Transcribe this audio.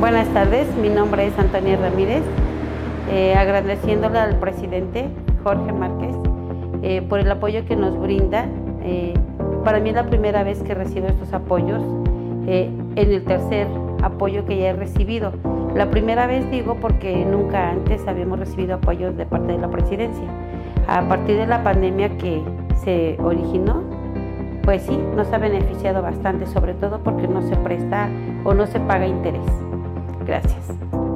Buenas tardes, mi nombre es Antonia Ramírez, eh, agradeciéndole al presidente Jorge Márquez eh, por el apoyo que nos brinda. Eh, para mí es la primera vez que recibo estos apoyos, en el tercer apoyo que ya he recibido. La primera vez digo porque nunca antes habíamos recibido apoyos de parte de la presidencia. A partir de la pandemia que se originó, pues sí, nos ha beneficiado bastante, sobre todo porque no se presta o no se paga interés. Gracias.